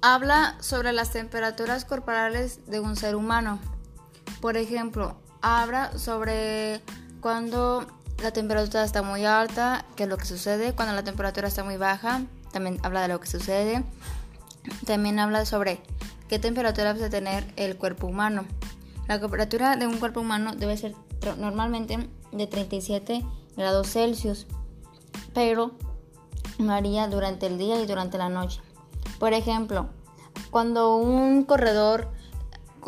habla sobre las temperaturas corporales de un ser humano. Por ejemplo, habla sobre cuando la temperatura está muy alta, qué es lo que sucede, cuando la temperatura está muy baja, también habla de lo que sucede. También habla sobre qué temperatura debe tener el cuerpo humano. La temperatura de un cuerpo humano debe ser normalmente de 37 grados Celsius, pero varía durante el día y durante la noche. Por ejemplo, cuando un corredor,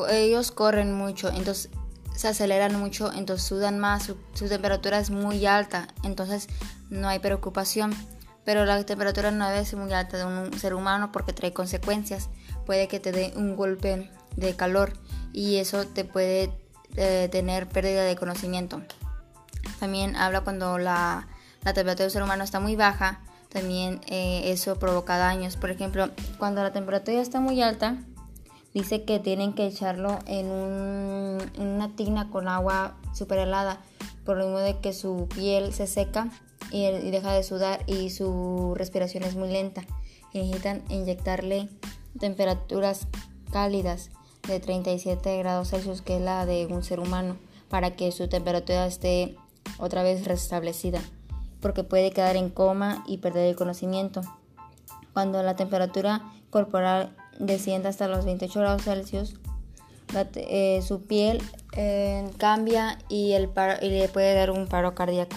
ellos corren mucho, entonces se aceleran mucho, entonces sudan más, su, temperatura es muy alta, entonces no hay preocupación. Pero la temperatura no debe ser muy alta de un ser humano porque trae consecuencias. Puede que te dé un golpe de calor y eso te puede eh, tener pérdida de conocimiento. También habla cuando la, la temperatura del ser humano está muy baja, también eh, eso provoca daños. Por ejemplo, cuando la temperatura está muy alta, dice que tienen que echarlo en, una tina con agua super helada, por lo mismo de que su piel se seca y, deja de sudar y su respiración es muy lenta. necesitan inyectarle temperaturas cálidas de 37 grados Celsius, que es la de un ser humano, para que su temperatura esté otra vez restablecida porque puede quedar en coma y perder el conocimiento. Cuando la temperatura corporal desciende hasta los 28 grados Celsius, eh, su piel eh, cambia y, el y le puede dar un paro cardíaco.